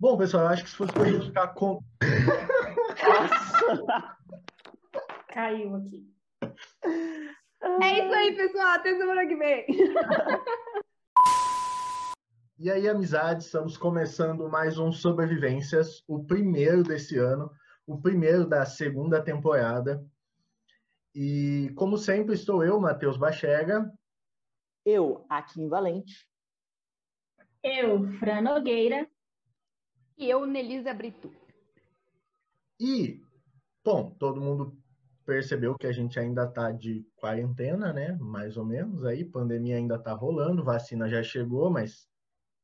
Bom, pessoal, eu acho que se fosse gente ficar com. Caiu aqui. É isso aí, pessoal. Até semana que vem. E aí, amizades, estamos começando mais um Sobrevivências, o primeiro desse ano, o primeiro da segunda temporada. E, como sempre, estou eu, Matheus Bachega. Eu, Akin Valente. Eu, Fran Nogueira. E eu, Nelisa Brito. E, bom, todo mundo percebeu que a gente ainda está de quarentena, né? Mais ou menos aí, pandemia ainda está rolando, vacina já chegou, mas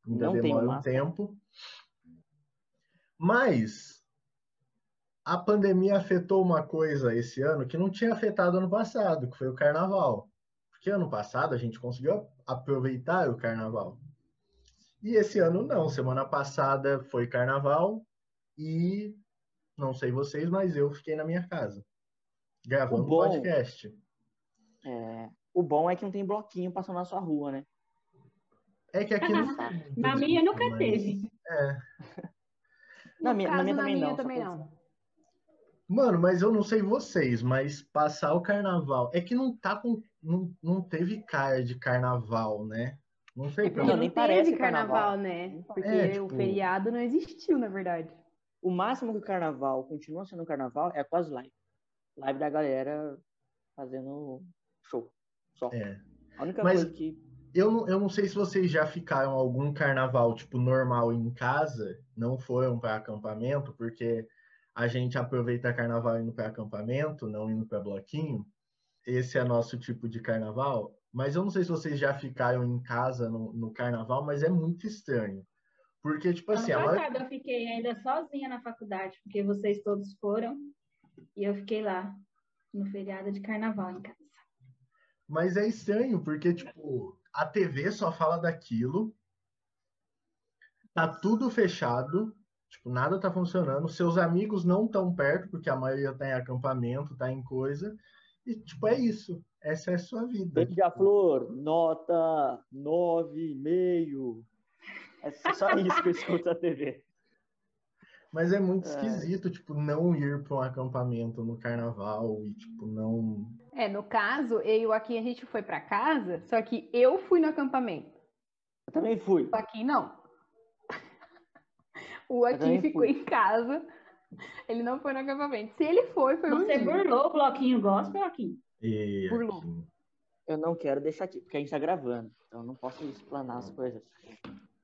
ainda Não tem demora um máscara. tempo. Mas a pandemia afetou uma coisa esse ano que não tinha afetado ano passado, que foi o carnaval. Porque ano passado a gente conseguiu aproveitar o carnaval. E esse ano não. Semana passada foi carnaval e não sei vocês, mas eu fiquei na minha casa gravando O bom- podcast. É, o bom é que não tem bloquinho passando na sua rua, né? É que aqui não Na minha nunca mas- teve. É. Na minha, na caso, minha na também minha não. também não. Mano, mas eu não sei vocês, mas passar o carnaval. É que não tá com. Não, não teve cara de carnaval, né? Não sei pra Não, Porque onde. nem não parece teve carnaval, carnaval. né? Porque É, tipo- o feriado não existiu, na verdade. O máximo que o carnaval continua sendo carnaval é com as lives. Live da galera fazendo show. Só. É. A única Mas- coisa que. Eu não, eu não sei se vocês já ficaram algum carnaval, tipo, normal em casa, não foram para acampamento, porque a gente aproveita carnaval indo para acampamento, não indo para bloquinho. Esse é nosso tipo de carnaval. Mas eu não sei se vocês já ficaram em casa no, no carnaval, mas é muito estranho. Porque, tipo assim, ano maioria- passado eu fiquei ainda sozinha na faculdade, porque vocês todos foram. E eu fiquei lá no feriado de carnaval em casa. Mas é estranho, porque, tipo, a TV só fala daquilo, tá tudo fechado, tipo, nada tá funcionando, seus amigos não estão perto, porque a maioria tá em acampamento, tá em coisa, e, tipo, é isso. Essa é a sua vida. Beija-flor, nota 9,5. É só isso que eu escuto na TV. Mas é muito É. esquisito, tipo, não ir para um acampamento no carnaval e, tipo, não. É, no caso, eu e o Aqui a gente foi pra casa, só que eu fui no acampamento. Eu também fui. O Aqui não. O Aqui ficou fui. em casa. Ele não foi no acampamento. Se ele foi, foi um Você dia. burlou o bloquinho gospel aqui. E, Burlou. Eu não quero deixar aqui, porque a gente tá gravando. Então eu não posso explanar as coisas.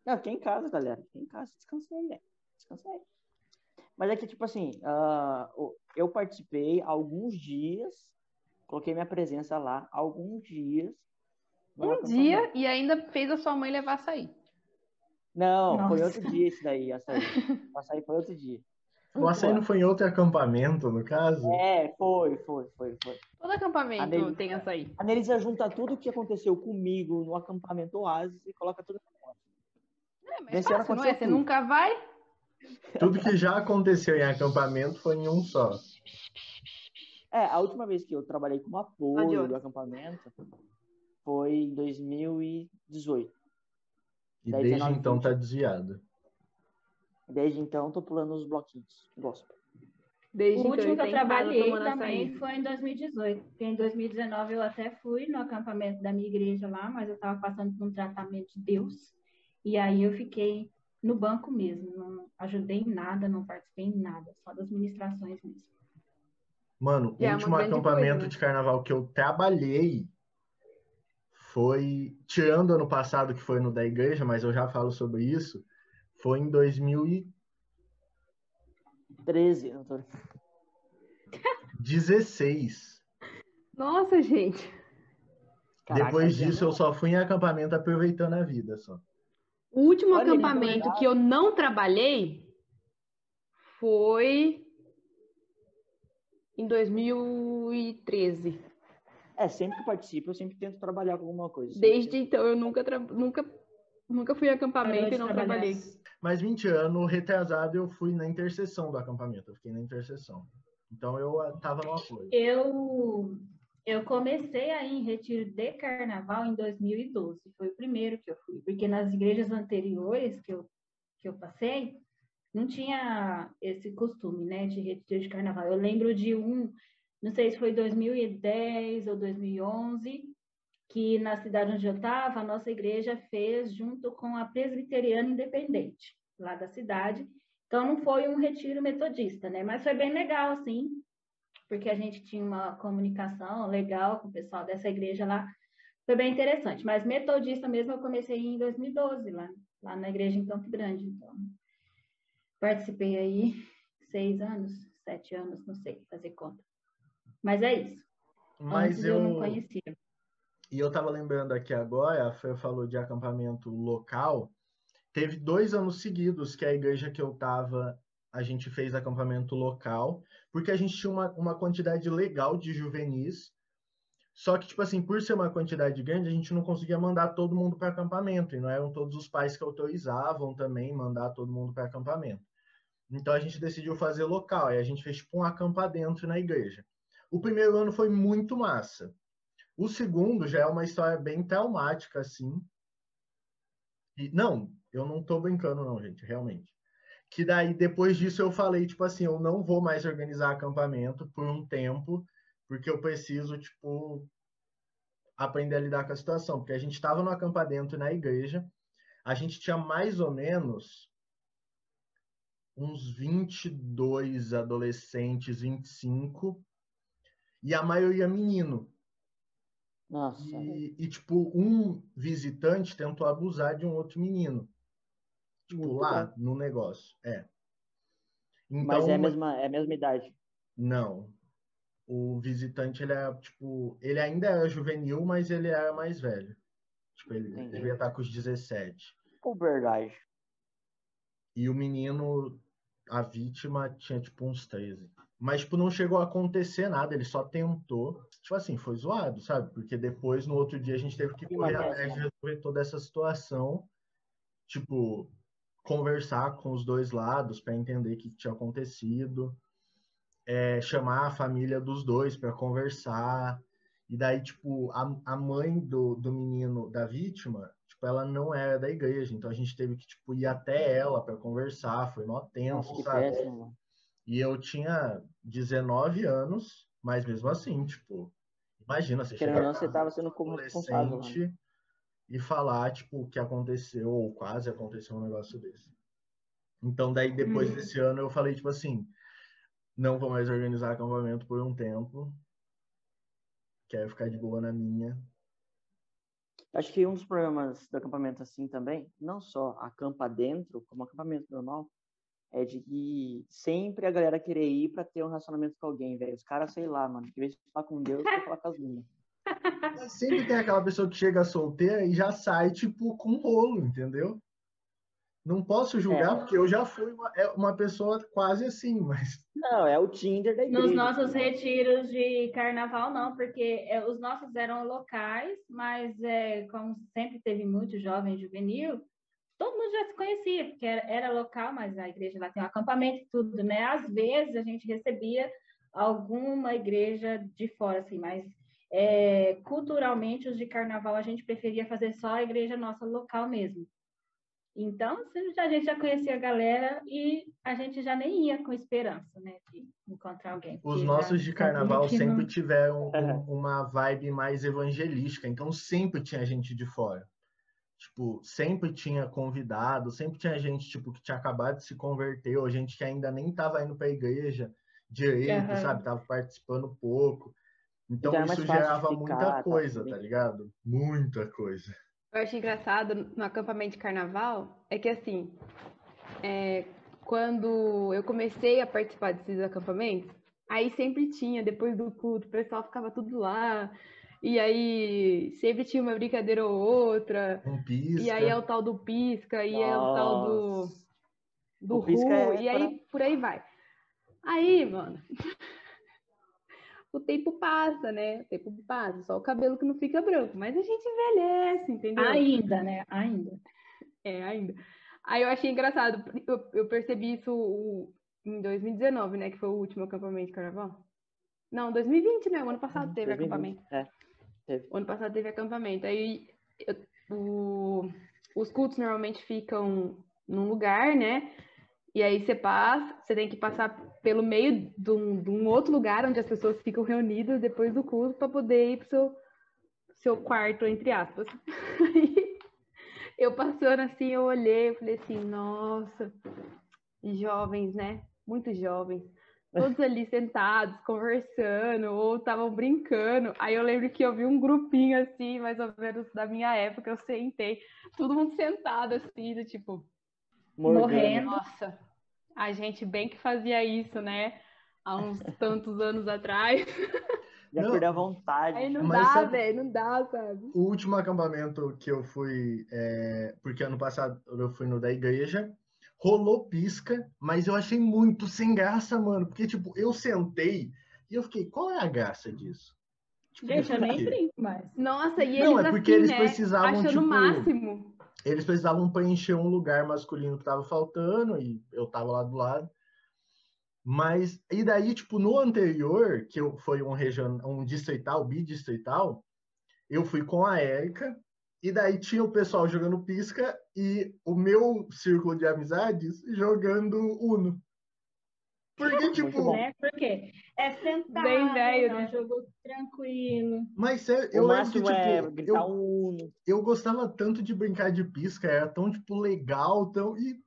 Não, fiquei em casa, galera. Fiquei em casa, descansei, velho. Descansei. Mas é que, tipo assim, o- eu participei alguns dias, coloquei minha presença lá, alguns dias. Um dia e ainda fez a sua mãe levar açaí. Não, foi Nossa. outro dia esse daí, açaí. Açaí foi outro dia. O açaí não foi em outro acampamento, no caso? É, foi, foi, foi, foi. Todo acampamento A dele- tem açaí. A Nelisa junta tudo o que aconteceu comigo no acampamento Oasis e coloca tudo na moto. É, mas Nesse fácil, não é? Você nunca vai? Tudo que já aconteceu em acampamento foi em um só. É, a última vez que eu trabalhei como apoio Adiós. do acampamento foi em 2018. E Daí desde 19, então 20. tá desviado. Desde então, tô pulando os bloquinhos. Gospel. Desde O então último que eu trabalhei também açaí. foi em 2018. Porque em 2019 eu até fui no acampamento da minha igreja lá, mas eu estava passando por um tratamento de Deus. E aí eu fiquei no banco mesmo. Não ajudei em nada, não participei em nada, só das ministrações mesmo. Mano, E é o uma último acampamento coisa, né? de carnaval que eu trabalhei foi, tirando ano passado que foi no da igreja, mas eu já falo sobre isso, foi em 2016. 13. Não tô... Nossa, gente. Caraca, Depois disso, eu só fui em acampamento aproveitando a vida, só. O último Olha, acampamento que eu não trabalhei foi em 2013. É, sempre que eu participo, eu sempre tento trabalhar com alguma coisa. Desde então eu nunca, tra- nunca, nunca fui em acampamento e não trabalhei. Mas 20 anos, retrasado, eu fui na interseção do acampamento, eu fiquei na interseção. Então eu ah, tava no apoio. Eu, eu comecei a ir em retiro de carnaval em 2012. Foi o primeiro que eu fui, porque nas igrejas anteriores que eu, que eu passei, não tinha esse costume, né, de retiro de carnaval. Eu lembro de um, não sei se foi 2010 ou 2011, que na cidade onde eu estava, a nossa igreja fez junto com a Presbiteriana Independente, lá da cidade. Então, não foi um retiro metodista, né? Mas foi bem legal, assim, porque a gente tinha uma comunicação legal com o pessoal dessa igreja lá. Foi bem interessante. Mas metodista mesmo eu comecei em 2012, lá, lá na igreja em Campo Grande. Então, participei aí seis anos, sete anos, não sei fazer conta. Mas é isso. Mas Antes eu, eu não conhecia. E eu tava lembrando aqui agora, a Fê falou de acampamento local. Teve dois anos seguidos que a igreja que eu tava, a gente fez acampamento local, porque a gente tinha uma, uma quantidade legal de juvenis. Só que, tipo assim, por ser uma quantidade grande, a gente não conseguia mandar todo mundo para acampamento. E não eram todos os pais que autorizavam também mandar todo mundo para acampamento. Então a gente decidiu fazer local. E a gente fez tipo um acampa dentro na igreja. O primeiro ano foi muito massa. O segundo já é uma história bem traumática, assim. E, não, eu não tô brincando, não, gente, realmente. Que daí, depois disso, eu falei, tipo assim, eu não vou mais organizar acampamento por um tempo, porque eu preciso, tipo, aprender a lidar com a situação. Porque a gente estava no acampamento na igreja, a gente tinha mais ou menos uns 22 adolescentes, 25, e a maioria menino. Nossa. E, e, tipo, um visitante tentou abusar de um outro menino. Tipo, Muito lá bom. no negócio. É. Então, Mas é a mesma, é a mesma idade. Não. O visitante, ele é, tipo, ele ainda era juvenil, mas ele era mais velho. Tipo, ele Entendi. devia estar com os 17. Puberdade. E o menino, a vítima, tinha, tipo, uns 13. Mas, tipo, não chegou a acontecer nada, ele só tentou. Tipo assim, foi zoado, sabe? Porque depois, no outro dia, a gente teve que correr é atrás de resolver toda essa situação. Tipo, conversar com os dois lados para entender o que tinha acontecido. É, chamar a família dos dois para conversar. E daí, tipo, a, a mãe do, do menino, da vítima, tipo, ela não era da igreja. Então a gente teve que, tipo, ir até ela para conversar. Foi mó tenso, Nossa, sabe? péssimo. E eu tinha 19 anos, mas mesmo assim, tipo, imagina você Querendo chegar não, você tava sendo como adolescente e falar, tipo, o que aconteceu, ou quase aconteceu um negócio desse. Então, daí, depois Hum. desse ano, eu falei, tipo assim, não vou mais organizar acampamento por um tempo, quero ficar de boa na minha. Acho que um dos problemas do acampamento assim também, não só acampa dentro, como acampamento normal, é de que sempre a galera querer ir pra ter um relacionamento com alguém, velho. Os caras, sei lá, mano, que vez de falar com Deus, quer falar com as minas. Mas sempre tem aquela pessoa que chega solteira e já sai, tipo, com rolo, entendeu? Não posso julgar, É. porque eu já fui uma, é uma pessoa quase assim, mas Não, é o Tinder da igreja. Nos nossos retiros de carnaval, não, porque é, os nossos eram locais, mas é, como sempre teve muito jovem juvenil, todo mundo já se conhecia, porque era, era local, mas a igreja lá tem um acampamento e tudo, né? Às vezes a gente recebia alguma igreja de fora, assim, mas é, culturalmente os de carnaval a gente preferia fazer só a igreja nossa local mesmo. Então, assim, já- a gente já conhecia a galera e a gente já nem ia com esperança, né, de encontrar alguém. os nossos de carnaval que não- sempre tiveram um- uma vibe mais evangelística, então sempre tinha gente de fora. Tipo, sempre tinha convidado, sempre tinha gente, tipo, que tinha acabado de se converter, ou gente que ainda nem estava indo para a igreja direito, Aham. sabe? Tava participando pouco. Então Então mais isso gerava ficar, muita tá, coisa, tá bem. ligado? Muita coisa. Eu acho engraçado no acampamento de carnaval é que assim, é, quando eu comecei a participar desses acampamentos, aí sempre tinha, depois do culto, o pessoal ficava tudo lá, e aí sempre tinha uma brincadeira ou outra, Um pisca. e aí é o tal do pisca, e é o tal do, Nossa. do O pisca ru, é e aí por aí vai. Aí, mano, o tempo passa, né? O tempo passa, só o cabelo que não fica branco, mas a gente envelhece, entendeu? Ainda, né? Ainda. É, ainda. Aí eu achei engraçado, eu, eu percebi isso o- em 2019, né? Que foi o último acampamento de carnaval. Não, 2020, né? O ano passado teve 2020, acampamento. É, teve. O ano passado teve acampamento. Aí eu- o- os cultos normalmente ficam num lugar, né? E aí você passa, você tem que passar pelo meio de um, de um outro lugar onde as pessoas ficam reunidas depois do culto para poder ir pro seu, seu quarto, entre aspas. eu passando assim, eu olhei, eu falei assim, nossa, jovens, né? Muito jovens. Todos ali sentados, conversando, ou estavam brincando. Aí eu lembro que eu vi um grupinho assim, mais ou menos da minha época, eu sentei, todo mundo sentado assim, do tipo, morrendo. Nossa, a gente bem que fazia isso, né? Há uns tantos anos atrás. Já não, a vontade. Aí não dá, velho, não dá, sabe? O último acampamento que eu fui, é, porque ano passado eu fui no da igreja, rolou pisca, mas eu achei muito sem graça, mano. Porque, tipo, eu sentei e eu fiquei, qual é a graça disso? Tipo, Deixa eu nem brinco mais. Nossa, e eles Não, é porque assim, eles né? precisavam, Achando tipo, máximo eles precisavam preencher um lugar masculino que estava faltando e eu estava lá do lado. Mas, e daí, tipo, no anterior, que eu, foi um, region, um distrital, bidistrital, eu fui com a Érica, e daí tinha o pessoal jogando pisca e o meu círculo de amizades jogando Uno. Porque, tipo. Né? Porque é sentado, Bem velho, é um né? jogo tranquilo. Mas é, eu acho que, tipo, é eu, um... eu gostava tanto de brincar de pisca, era tão, tipo, legal, tão. E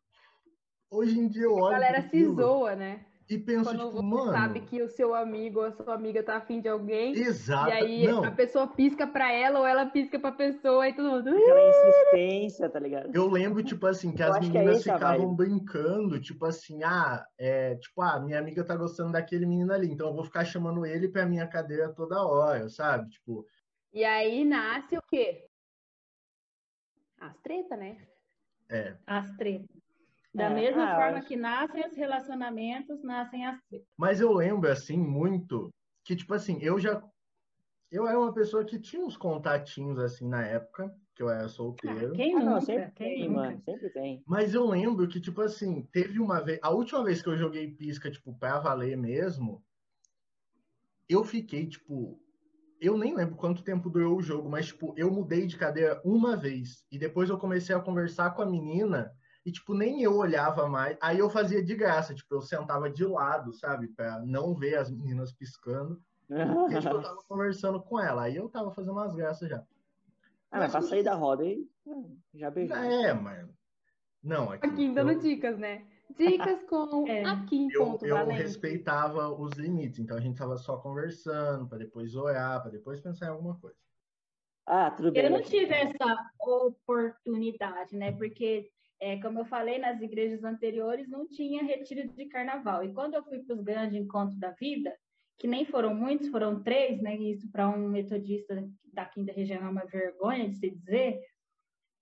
hoje em dia eu olho. A galera se zoa, né? E penso, Quando tipo, você mano. sabe que o seu amigo ou a sua amiga tá afim de alguém. Exato. E aí não. a pessoa pisca pra ela ou ela pisca pra pessoa e todo mundo. Aquela insistência, tá ligado? Eu lembro, tipo assim, que as meninas é ficavam brincando, tipo assim, ah, é, tipo, ah, minha amiga tá gostando daquele menino ali, então eu vou ficar chamando ele pra minha cadeira toda hora, sabe? Tipo. E aí nasce o quê? As treta, né? É. As treta. Da é, mesma ah, forma acho... que nascem os relacionamentos, nascem as Mas eu lembro, assim, muito que, tipo assim, eu já. Eu era uma pessoa que tinha uns contatinhos, assim, na época, que eu era solteiro. Ah, quem ah, não, sempre quem tem, nunca? mano, sempre tem. Mas eu lembro que, tipo assim, teve uma vez. A última vez que eu joguei pisca, tipo, pra valer mesmo, eu fiquei, tipo. Eu nem lembro quanto tempo durou o jogo, mas, tipo, eu mudei de cadeira uma vez. E depois eu comecei a conversar com a menina e, tipo, nem eu olhava mais. Aí eu fazia de graça, tipo, eu sentava de lado, sabe? Pra não ver as meninas piscando. e, tipo, eu tava conversando com ela. Aí eu tava fazendo umas graças já. Ah, mas pra sair da roda aí, já beijou. É, mas... Não, aqui... Aqui dando eu... dicas, né? Dicas com é. aqui em eu, eu respeitava os limites, então a gente tava só conversando, para depois olhar, para depois pensar em alguma coisa. Ah, tudo bem. Eu não tive essa oportunidade, né? Porque é, como eu falei, nas igrejas anteriores não tinha retiro de carnaval. E quando eu fui para os grandes encontros da vida, que nem foram muitos, foram três, né? Isso para um metodista da quinta região é uma vergonha de se dizer.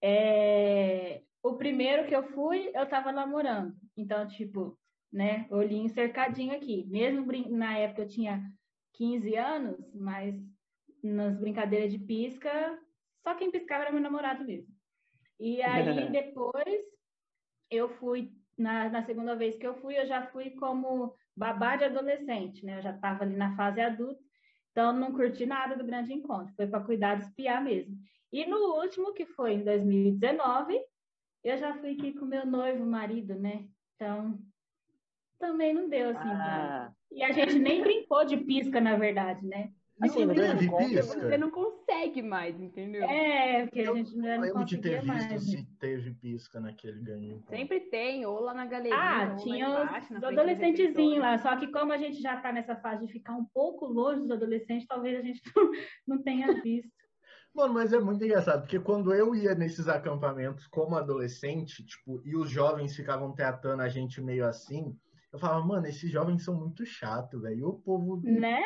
É... O primeiro que eu fui, eu estava namorando. Então, tipo, né? Olhinho cercadinho aqui. Mesmo na época eu tinha 15 anos, mas nas brincadeiras de pisca, só quem piscava era meu namorado mesmo. E aí depois eu fui, na, na segunda vez que eu fui, eu já fui como babá de adolescente, né? Eu já estava ali na fase adulta, então não curti nada do grande encontro, foi para cuidar de espiar mesmo. E no último, que foi em 2019, eu já fui aqui com meu noivo, marido, né? Então, também não deu assim. Ah. E a gente nem brincou de pisca, na verdade, né? Assim, não teve pisca. Você não consegue mais, entendeu? É, porque a gente não lembro de ter visto mais, se teve pisca naquele ganho. Sempre tem, ou lá na galeria. Ah, tinha embaixo, os adolescentezinhos lá. Só que como a gente já está nessa fase de ficar um pouco longe dos adolescentes, talvez a gente não, não tenha visto. Mano, mas é muito engraçado, porque quando eu ia nesses acampamentos como adolescente, tipo, e os jovens ficavam tratando a gente meio assim, eu falava, mano, esses jovens são muito chatos, velho. E o povo. Né?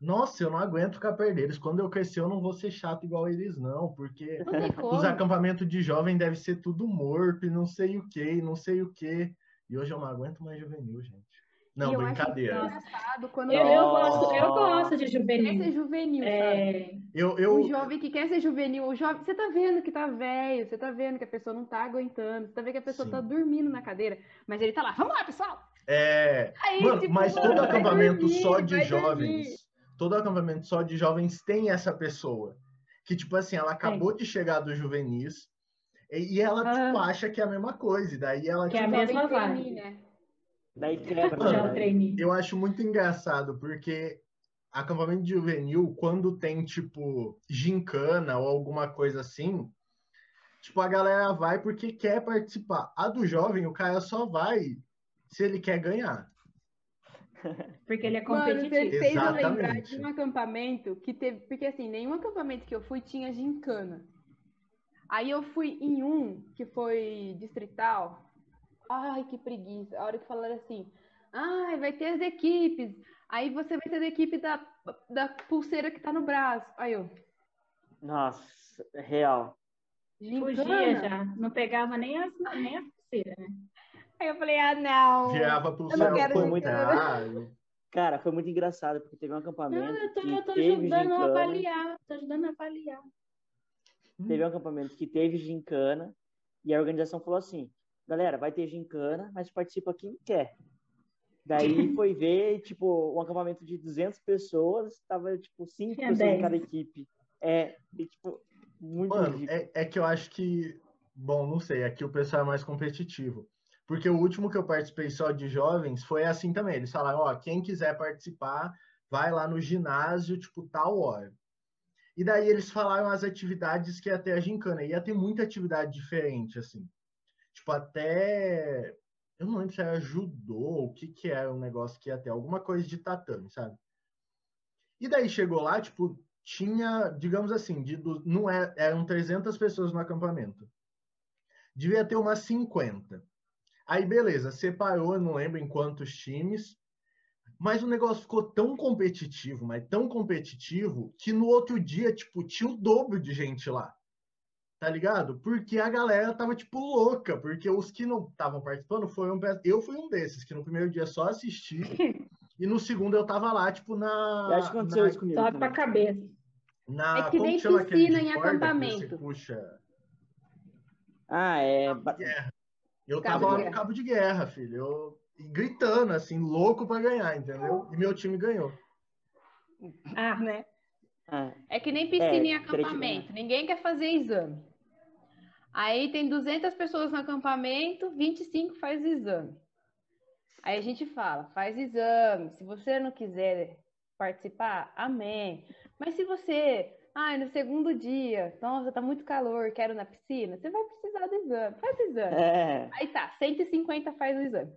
Nossa, eu não aguento ficar perto deles. Quando eu crescer, eu não vou ser chato igual eles, não, porque os acampamentos de jovem deve ser tudo morto e não sei o que, não sei o que. E hoje eu não aguento mais juvenil, gente. Não, brincadeira. Eu, eu, gosto, eu gosto de juvenil. Quer ser juvenil, é... Eu, eu... O jovem que quer ser juvenil, o jovem, você tá vendo que tá velho, você tá vendo que a pessoa não tá aguentando, você tá vendo que a pessoa Sim. tá dormindo na cadeira, mas ele tá lá, vamos lá, pessoal! É, Aí, Mano, tipo, mas todo acampamento dormir, só de jovens, dormir todo acampamento só de jovens tem essa pessoa. Que, tipo assim, ela acabou é. de chegar do juvenis e, ela, ah. tipo, acha que é a mesma coisa. E daí ela, que tipo, é a tipo, mesma vibe. Né? Daí quebra. Eu acho muito engraçado, porque acampamento de juvenil, quando tem, tipo, gincana ou alguma coisa assim, tipo, a galera vai porque quer participar. A do jovem, o cara só vai se ele quer ganhar. Porque ele é Mano, você competitivo. fez eu lembrar de um acampamento que teve. Porque assim, nenhum acampamento que eu fui tinha gincana. Aí eu fui em um que foi distrital. Ai, que preguiça. A hora que falaram assim, ai, vai ter as equipes. Aí você vai ter a equipe da, da pulseira que tá no braço. Aí eu, Nossa, real. Fugia gincana? já. Não pegava nem as, nem as pulseiras, né? Aí eu falei, ah, não. Virava pro Eu não céu gincana. contrário. Cara, foi muito engraçado, porque teve um acampamento Não, eu tô, que eu tô teve ajudando a avaliar. Tô ajudando a avaliar. Teve um acampamento que teve gincana e a organização falou assim: galera, vai ter gincana, mas participa quem quer. Daí foi ver, tipo, um acampamento de 200 pessoas, tava, tipo, 5 Tinha pessoas em 10. cada equipe. É, e, tipo, muito Mano, é, é que eu acho que. Bom, não sei, aqui o pessoal é mais competitivo. Porque o último que eu participei só de jovens foi assim também. Eles falaram: ó, quem quiser participar, vai lá no ginásio, tipo, tal hora. E daí eles falaram as atividades que ia ter a gincana. Ia ter muita atividade diferente, assim. Tipo, até. Eu não lembro se era judô, o que que era um negócio que ia ter. Alguma coisa de tatame, sabe? E daí chegou lá, tipo, tinha, digamos assim, de, não é, eram 300 pessoas no acampamento. Devia ter umas 50. Aí, beleza, separou, eu não lembro em quantos times, mas o negócio ficou tão competitivo, mas tão competitivo, que no outro dia, tipo, tinha o dobro de gente lá. Tá ligado? Porque a galera tava, tipo, louca, porque os que não estavam participando foram. Eu fui um desses, que no primeiro dia só assisti, e no segundo eu tava lá, tipo, na. Eu acho que aconteceu na- isso comigo. Sobe pra cabeça. na, É que nem piscina em corda que você acampamento. puxa? Ah, é. ba- Eu Cabo tava lá no cabo de guerra, filho. Eu e gritando, assim, louco pra ganhar, entendeu? E meu time ganhou. Ah, né? Ah, É que nem piscina em É, que acampamento. Ninguém quer fazer exame. Aí tem 200 pessoas no acampamento, 25 faz exame. Aí a gente fala, faz exame. Se você não quiser participar, amém. Mas se você, ai, no segundo dia, nossa, tá muito calor, quero na piscina, você vai precisar do exame. Faz o exame. é. Aí tá, 150 faz o exame.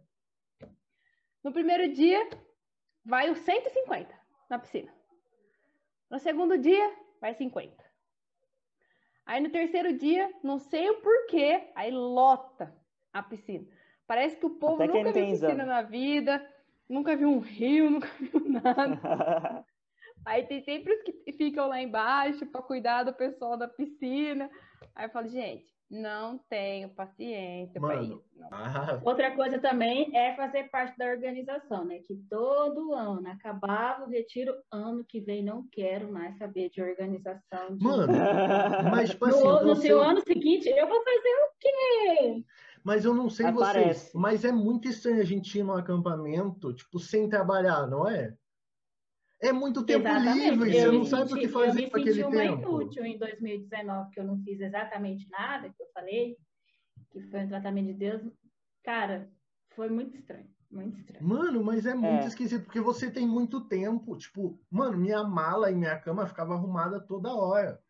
No primeiro dia, vai os 150 na piscina. No segundo dia, vai 50. Aí no terceiro dia, não sei o porquê, aí lota a piscina. Parece que o povo Até nunca viu piscina exame. na vida, nunca viu um rio, nunca viu nada. Aí tem sempre os que ficam lá embaixo para cuidar do pessoal da piscina. Aí eu falo, gente, não tenho paciência para Mano, isso. Ah, Outra coisa também é fazer parte da organização, né? Que todo ano acabava o retiro, ano que vem não quero mais saber de organização. De... mano, mas tipo no, assim, no sei, seu ano seguinte, eu vou fazer o quê? mas eu não sei vocês, Aparece. mas é muito estranho a gente ir num acampamento, tipo, sem trabalhar, não é? É muito tempo Exatamente. livre, você Eu não me sabe o senti- que fazer Eu me com senti aquele uma tempo. inútil em 2019, que eu não fiz exatamente nada, que eu falei, que foi um tratamento de Deus. Cara, foi muito estranho, muito estranho. Mano, mas é muito É. esquisito, porque você tem muito tempo. Tipo, mano, minha mala e minha cama ficava arrumada toda hora.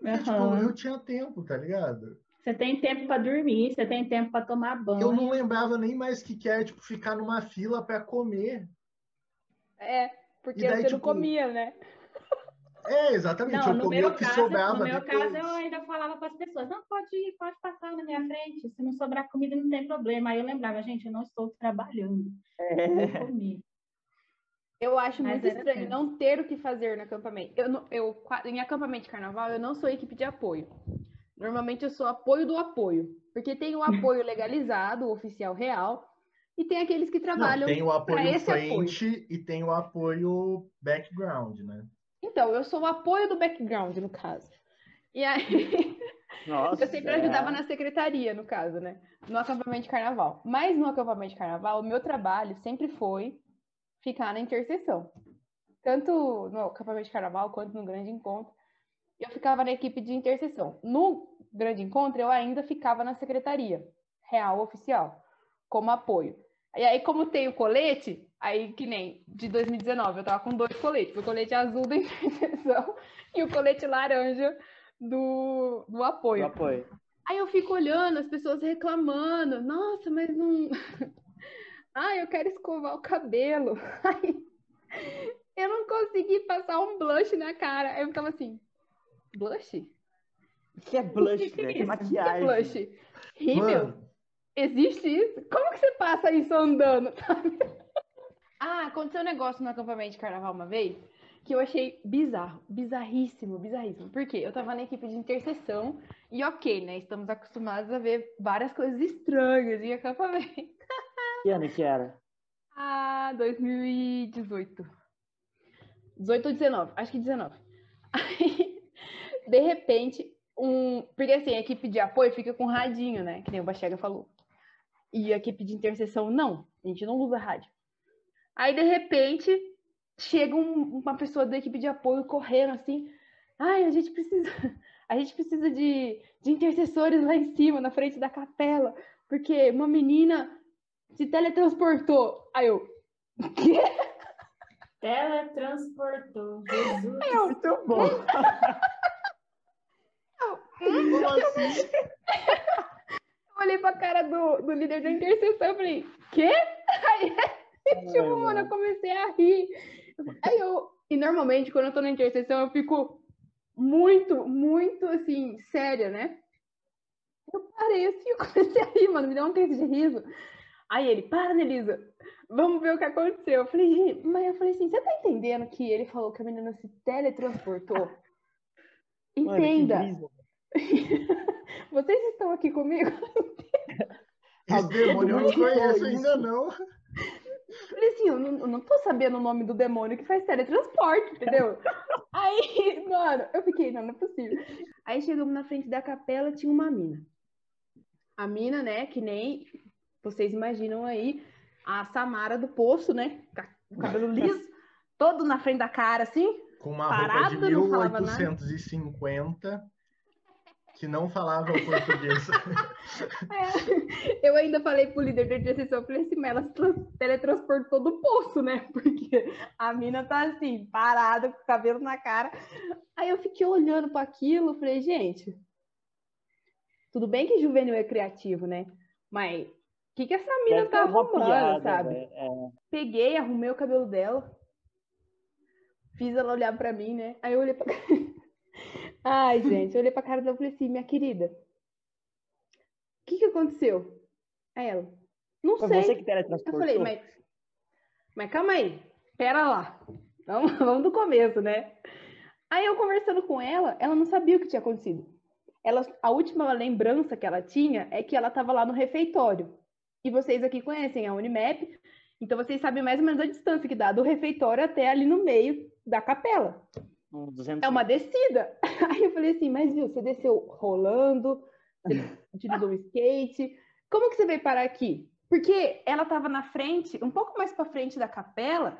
Porque, tipo, eu tinha tempo, tá ligado? Você tem tempo para dormir, você tem tempo para tomar banho. Eu não lembrava nem mais que que era, tipo, ficar numa fila pra comer. É, porque E daí, você não tipo, comia, né? É, exatamente. Não, eu no comia meu o que caso, sobrava no meu depois. caso, eu ainda falava para as pessoas, não, pode ir, pode passar na minha frente, se não sobrar comida não tem problema. Aí eu lembrava, gente, eu não estou trabalhando, eu vou comer. Eu acho Mas muito estranho tenso. não ter o que fazer no acampamento. Eu, não- eu, em acampamento de carnaval, eu não sou equipe de apoio. Normalmente eu sou apoio do apoio. Porque tem o apoio legalizado, o oficial real, e tem aqueles que Não, trabalham tem o apoio esse apoio. frente e tem o apoio background, né? Então, eu sou o apoio do background, no caso. E aí, Nossa, eu sempre é. ajudava na secretaria, no caso, né? No acampamento de carnaval. Mas no acampamento de carnaval, o meu trabalho sempre foi ficar na interseção. Tanto no acampamento de carnaval quanto no grande encontro. Eu ficava na equipe de interseção. No grande encontro, eu ainda ficava na secretaria real oficial, como apoio. E aí, como tem o colete, aí que nem de 2019, eu tava com dois coletes, o colete azul da interseção e o colete laranja do, do apoio. Do apoio. Aí eu fico olhando, as pessoas reclamando, nossa, mas não. Ai, eu quero escovar o cabelo. Eu não consegui passar um blush na cara. Aí eu ficava assim, blush? O que é blush, O que, que velho? é Que? O que é maquiagem. blush? Rímel? Existe isso? Como que você passa isso andando? sabe? ah, aconteceu um negócio no acampamento de carnaval uma vez que eu achei bizarro, bizarríssimo, bizarríssimo. Por quê? Eu tava na equipe de intercessão e ok, né? Estamos acostumados a ver várias coisas estranhas em acampamento. Que ano que era? Ah, 2018. 18 ou 19, acho que 19. Aí, de repente, um. Porque assim, a equipe de apoio fica com radinho, né? Que nem o Bachega falou. E a equipe de intercessão, não. A gente não usa rádio. Aí, de repente, chega um- uma pessoa da equipe de apoio correndo assim. Ai, a gente precisa. A gente precisa de, de intercessores lá em cima, na frente da capela. Porque uma menina se teletransportou. Aí eu. Quê? Teletransportou. Jesus. Muito bom. como assim? Olhei pra cara do, do líder da intercessão e falei, quê? Aí, tipo, Ai, mano, eu mano. comecei a rir. Aí eu. E normalmente, quando eu tô na intercessão, eu fico muito, muito assim, séria, né? Eu parei assim, eu comecei a rir, mano, me deu uma crise de riso. Aí ele, para, Nelisa, vamos ver o que aconteceu. Eu falei, gente, mas eu falei assim, você tá entendendo que ele falou que a menina se teletransportou? Mano, Entenda. brisa. Vocês estão aqui comigo? Esse demônio eu não conheço ainda não. Falei assim, eu não, eu não tô sabendo o nome do demônio que faz teletransporte, entendeu? Aí, mano, eu fiquei, não, não é possível. Aí chegamos na frente da capela, tinha uma mina. A mina, né, que nem vocês imaginam aí, a Samara do Poço, né? O cabelo liso, todo na frente da cara, assim. Com uma Parado, roupa de não falava nada. 1850 que não falava português. Eu ainda falei pro líder da intercessão, eu falei assim, mas ela teletransportou do poço, né? Porque a mina tá assim, parada, com o cabelo na cara. Aí eu fiquei olhando para aquilo, falei, gente, tudo bem que juvenil é criativo, né? Mas o que, que essa mina Deve tá arrumando, piada, sabe? velho. É. Peguei, arrumei o cabelo dela, fiz ela olhar pra mim, né? Aí eu olhei pra. Ai, gente, eu olhei pra cara dela e falei assim, minha querida, o que, que aconteceu? Aí ela, não Foi sei. você que Eu teletransportou? falei, mas, mas calma aí, pera lá. Vamos, vamos do começo, né? Aí eu conversando com ela, ela não sabia o que tinha acontecido. Ela, a última lembrança que ela tinha é que ela estava lá no refeitório. E vocês aqui conhecem a Unimap, então vocês sabem mais ou menos a distância que dá do refeitório até ali no meio da capela. Uns 200 É uma descida. Aí eu falei assim, mas viu, você desceu rolando, você utilizou o skate. Como que você veio parar aqui? Porque ela estava na frente, um pouco mais para frente da capela,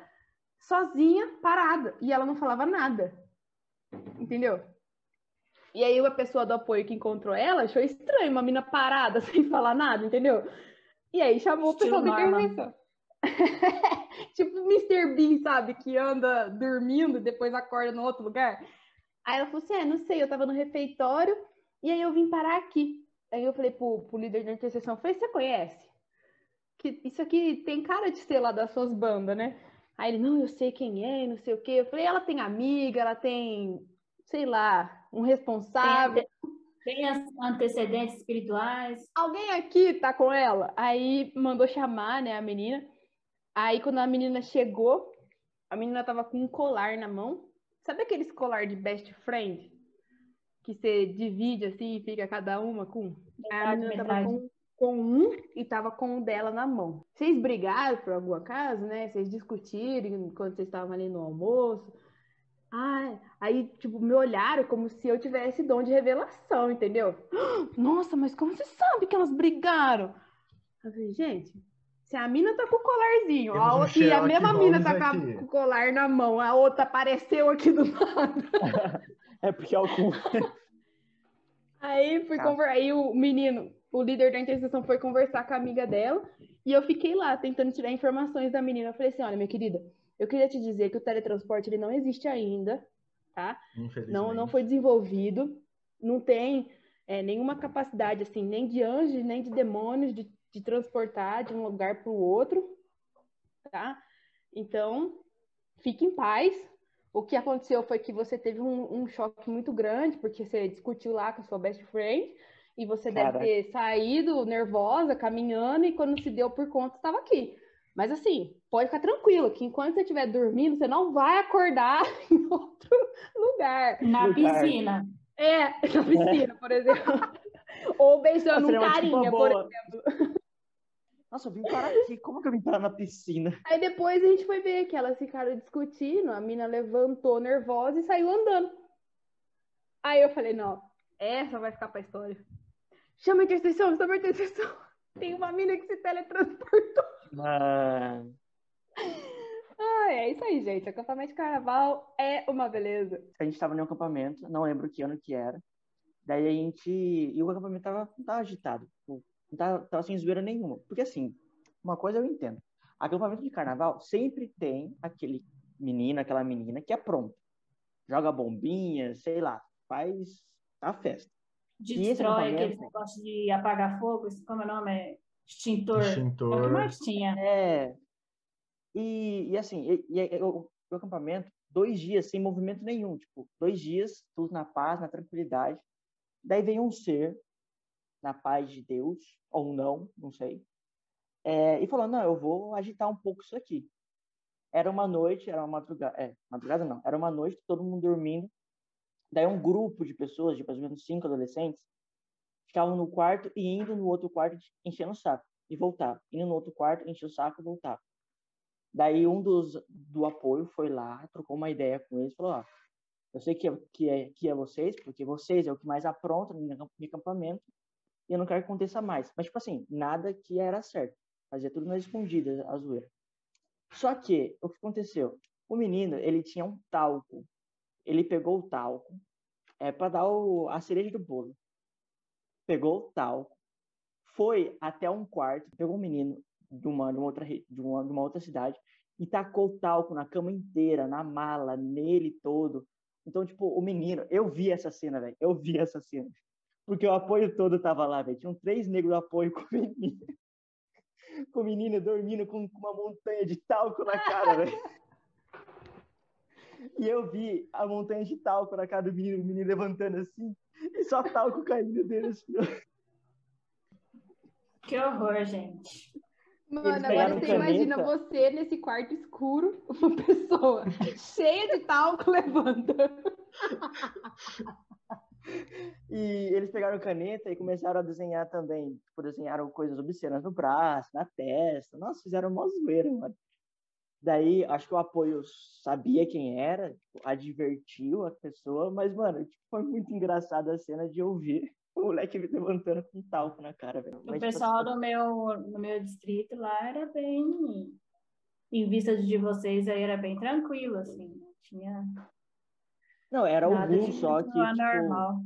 sozinha, parada, e ela não falava nada. Entendeu? E aí a pessoa do apoio que encontrou ela achou estranho, uma mina parada sem falar nada, entendeu? E aí chamou o pessoal da Norma. intervenção. tipo Mr. Bean, sabe? Que anda dormindo e depois acorda no outro lugar. Aí ela falou assim: é, não sei, eu tava no refeitório e aí eu vim parar aqui. Aí eu falei pro, pro líder da intercessão, eu falei, você conhece? Que isso aqui tem cara de ser lá das suas bandas, né? Aí ele, não, eu sei quem é, não sei o quê. Eu falei, ela tem amiga, ela tem, sei lá, um responsável. Tem as antecedentes espirituais. Alguém aqui tá com ela? Aí mandou chamar, né, a menina. Aí quando a menina chegou, a menina tava com um colar na mão. Sabe aqueles colar de best friend? Que você divide assim e fica cada uma com. Aí a Verdade, menina tava com, com um e tava com o dela na mão. Vocês brigaram por algum acaso, né? Vocês discutiram quando vocês estavam ali no almoço. Ai, aí, tipo, me olharam como se eu tivesse dom de revelação, entendeu? Nossa, mas como você sabe que elas brigaram? Eu falei, gente, se a mina tá com o colarzinho, a um outra, e a mesma mina tá com, a- aqui. com o colar na mão, a outra apareceu aqui do nada. É porque algum. Aí fui Tá. conversar, aí o menino, o líder da interseção foi conversar com a amiga dela e eu fiquei lá tentando tirar informações da menina. Eu falei assim: olha, minha querida, eu queria te dizer que o teletransporte ele não existe ainda, tá? Não, não foi desenvolvido, não tem é, nenhuma capacidade, assim, nem de anjos, nem de demônios de, de transportar de um lugar para o outro, tá? Então, fique em paz. O que aconteceu foi que você teve um, um choque muito grande, porque você discutiu lá com a sua best friend, e você Caraca. deve ter saído nervosa, caminhando, e quando se deu por conta, estava aqui. Mas assim, pode ficar tranquilo, que enquanto você estiver dormindo, você não vai acordar em outro lugar. Na piscina. É, na piscina, por exemplo. Ou beijando um carinha, por exemplo. Nossa, eu vim parar aqui. Como que eu vim parar na piscina? Aí depois a gente foi ver que elas ficaram discutindo, a mina levantou nervosa e saiu andando. Aí eu falei, não, essa vai ficar pra história. Chama a interseção, chama a interseção. Tem uma mina que se teletransportou. Mano. Ah, é isso aí, gente. Acampamento de carnaval é uma beleza. A gente tava em um acampamento, não lembro que ano que era. Daí a gente. E o acampamento tava, tava agitado. Não tava, tava sem zoeira nenhuma. Porque assim, uma coisa eu entendo. Acampamento de carnaval sempre tem aquele menino, aquela menina que é pronto. Joga bombinha, sei lá, faz a festa. Destrói aquele negócio de apagar fogo, como é o nome? É extintor. Extintor. É o que mais tinha. É, e, e assim, e, e, o, o acampamento, dois dias sem movimento nenhum, tipo, dois dias, tudo na paz, na tranquilidade. Daí vem um ser, na paz de Deus, ou não, não sei, é, e falou: Não, eu vou agitar um pouco isso aqui. Era uma noite, era uma madrugada, é, madrugada não, era uma noite, todo mundo dormindo. Daí um grupo de pessoas, de mais ou menos cinco adolescentes, ficavam no quarto e indo no outro quarto enchendo o saco e voltava. Indo no outro quarto, enchendo o saco e voltava. Daí um dos do apoio foi lá, trocou uma ideia com eles, falou: ó, eu sei que é, que é, que é vocês, porque vocês é o que mais apronta no acampamento, e eu não quero que aconteça mais. Mas, tipo assim, nada que era certo. Fazia tudo nas escondidas, a zoeira. Só que, o que aconteceu? O menino, ele tinha um talco. Ele pegou o talco é, para dar o, a cereja do bolo. Pegou o talco, foi até um quarto, pegou um menino, de uma, de uma, outra, de uma, de uma outra cidade e tacou talco na cama inteira, na mala, nele todo. Então, tipo, o menino, eu vi essa cena, velho. Eu vi essa cena. Porque o apoio todo tava lá, velho. Tinham três negros de apoio com o menino. com o menino dormindo com uma montanha de talco na cara, velho. E eu vi a montanha de talco na cara do menino, o menino levantando assim, e só talco caindo dele assim. Que horror, gente. Mano, agora você caneta. imagina você nesse quarto escuro, uma pessoa cheia de talco levantando. E eles pegaram caneta e começaram a desenhar também. Tipo, desenharam coisas obscenas no braço, na testa. Nossa, fizeram uma zoeira, mano. Daí, acho que o apoio sabia quem era, tipo, advertiu a pessoa, mas, mano, tipo, foi muito engraçada a cena de ouvir o moleque levantando com talco na cara, velho. O tipo, pessoal tipo... do, meu, do meu distrito lá era bem. Em vista de vocês aí era bem tranquilo, assim. Não tinha. Não, era algum só que. Tipo, normal.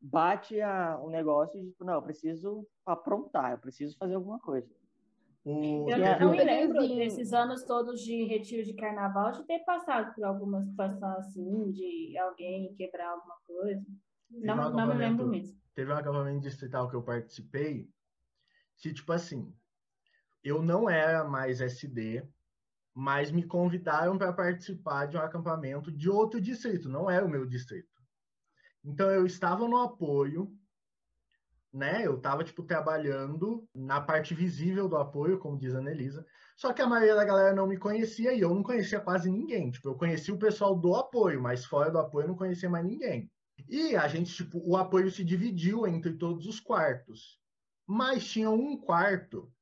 Bate a, um negócio e, tipo, não, eu preciso aprontar, eu preciso fazer alguma coisa. O... Eu não me lembro desses anos todos de retiro de carnaval de ter passado por alguma situação assim, de alguém quebrar alguma coisa. Não, um não me lembro mesmo. Teve um acampamento distrital que eu participei, que, tipo assim, eu não era mais SD, mas me convidaram para participar de um acampamento de outro distrito, não era o meu distrito. Então eu estava no apoio, né? Eu estava tipo trabalhando na parte visível do apoio, como diz a Anelisa. Só que a maioria da galera não me conhecia e eu não conhecia quase ninguém. Tipo, eu conhecia o pessoal do apoio, mas fora do apoio eu não conhecia mais ninguém. E a gente, tipo, o apoio se dividiu entre todos os quartos. Mas tinha um quarto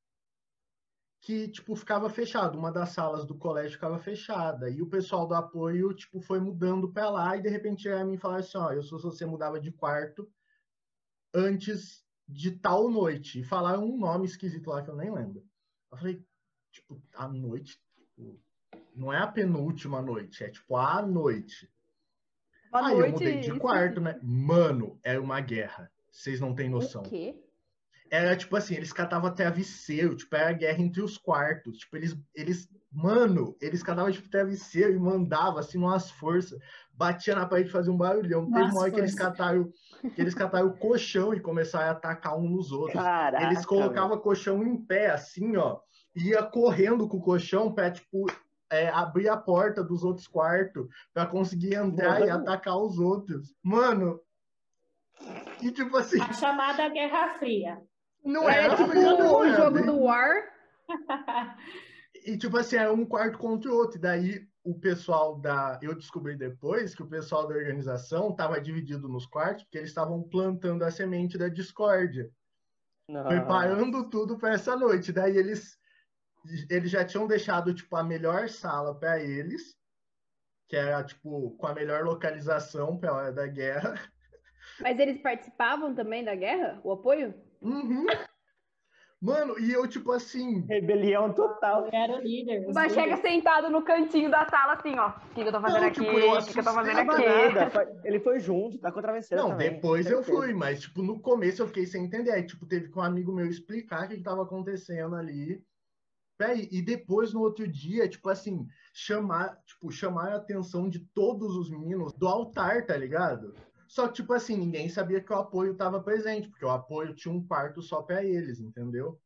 que, tipo, ficava fechado. Uma das salas do colégio ficava fechada. E o pessoal do apoio, tipo, foi mudando para lá e de repente a mim falaram assim, ó, eu sou se você mudava de quarto antes de tal noite. E falaram um nome esquisito lá que eu nem lembro. Eu falei, tipo, a noite, tipo, não é a penúltima noite, é tipo a noite. Uma Aí noite, eu mudei de quarto, né? Mano, era uma guerra. Vocês não têm noção. O quê? Era tipo assim, eles catavam travesseiro, tipo, era a guerra entre os quartos. Tipo, eles, eles mano, eles catavam tipo travesseiro e mandavam assim umas forças, batia na parede e fazia um barulhão. Teve uma hora que eles cataram, que eles cataram o colchão e começaram a atacar um nos outros. Caraca, eles colocavam o colchão em pé, assim, ó, ia correndo com o colchão pra, tipo, é, abrir a porta dos outros quartos pra conseguir entrar e Mano. atacar os outros. Mano, e tipo assim, A chamada Guerra Fria. Não Era era tipo o jogo né? do War. E tipo assim, era um quarto contra o outro. E daí o pessoal da. Eu descobri depois que o pessoal da organização estava dividido nos quartos, porque eles estavam plantando a semente da discórdia, Não. preparando tudo para essa noite. Daí eles, eles já tinham deixado tipo, a melhor sala para eles, que era tipo com a melhor localização para a hora da guerra. Mas eles participavam também da guerra? O apoio? Uhum. Mano, e eu, tipo assim, Rebelião total. Eu era o líder. Bachega líderes. sentado no cantinho da sala, assim, ó. O que, que eu tô fazendo Não, aqui? tipo, eu O que, que eu tô fazendo aqui? Ele foi junto, tá com a travesseira Não, também. depois eu fui, mas tipo, no começo eu fiquei sem entender. Aí, tipo, teve que um amigo meu explicar o que estava acontecendo ali. Peraí, e depois, no outro dia, tipo assim, chamar, tipo, chamar a atenção de todos os meninos do altar, tá ligado? Só que, tipo assim, ninguém sabia que o apoio estava presente, porque o apoio tinha um quarto só pra eles, entendeu?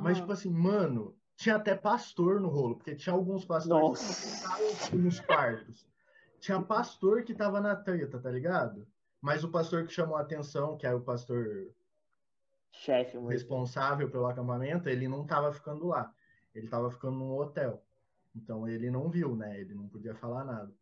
Mas, tipo assim, mano, tinha até pastor no rolo, porque tinha alguns pastores Nossa. que nos quartos. Tinha pastor que tava na treta, tá ligado? Mas o pastor que chamou a atenção, que era o pastor Chefe, responsável pelo acampamento, ele não tava ficando lá. Ele tava ficando num hotel. Então ele não viu, né? Ele não podia falar nada.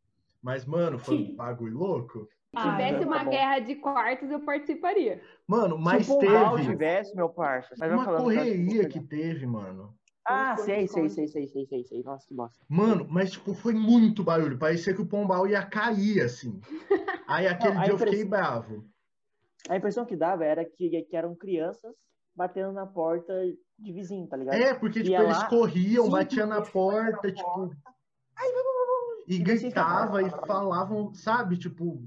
Mas, mano, foi um bagulho louco. Se Ah, tivesse tá uma bom. guerra de quartos, eu participaria. Mano, mas Se teve tivesse, meu parça. Mas vai uma correria tá? que teve, mano. Ah, sei, sei, sei, sei, sei, sei, sei. Nossa, que bosta. Mano, mas tipo, foi muito barulho. Parecia que o pombal ia cair, assim. Aí aquele Não, a dia eu fiquei impressão- bravo. A impressão que dava era que, que eram crianças batendo na porta de vizinho, tá ligado? É, porque, tipo, eles lá, corriam, sim, batiam na porta, na tipo, e E vocês gritavam e falavam, sabe, tipo,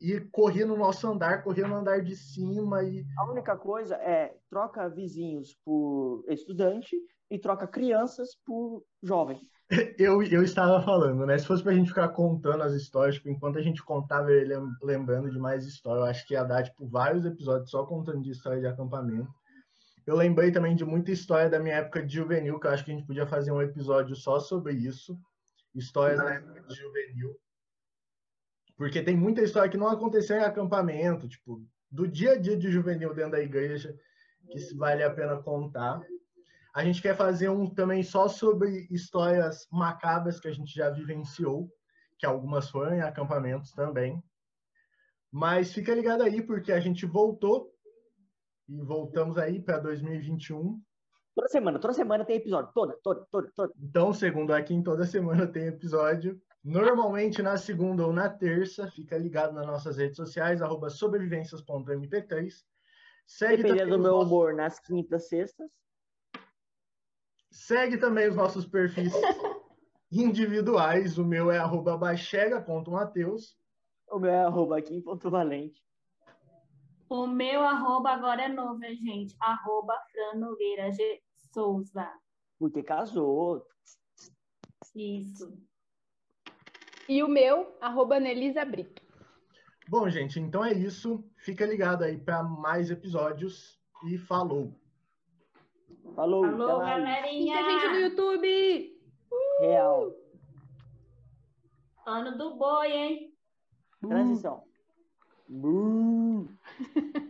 e corria no nosso andar, corria no andar de cima e. A única coisa é troca vizinhos por estudante e troca crianças por jovem. Eu, eu estava falando, né? Se fosse pra gente ficar contando as histórias, tipo, enquanto a gente contava, ele lem- lembrando de mais história, eu acho que ia dar, tipo, vários episódios só contando de história de acampamento. Eu lembrei também de muita história da minha época de juvenil, que eu acho que a gente podia fazer um episódio só sobre isso. Histórias da época de juvenil. Porque tem muita história que não aconteceu em acampamento, tipo, do dia a dia de juvenil dentro da igreja, que se vale a pena contar. A gente quer fazer um também só sobre histórias macabras que a gente já vivenciou, que algumas foram em acampamentos também. Mas fica ligado aí, porque a gente voltou e voltamos aí para 2021. Toda semana, toda semana tem episódio. Toda, toda, toda, toda. Então, segundo aqui, em toda semana tem episódio. Normalmente na segunda ou na terça. Fica ligado nas nossas redes sociais, arroba sobrevivências.mp3. Segue Dependendo também do os meu nossos- humor, nas quintas, sextas. Segue também os nossos perfis individuais. O meu é arroba baixega.mateus. O meu é arroba aqui em Ponto Valente. O meu arroba agora é novo, né, gente? Arroba Fran Nogueira G. Souza. Porque casou. Isso. E o meu, arroba Nelisa Brito. Bom, gente, então é isso. Fica ligado aí para mais episódios e falou. Falou, mais. galerinha! Siga a gente no YouTube! Real. Ano do boi, hein? Transição. Buh.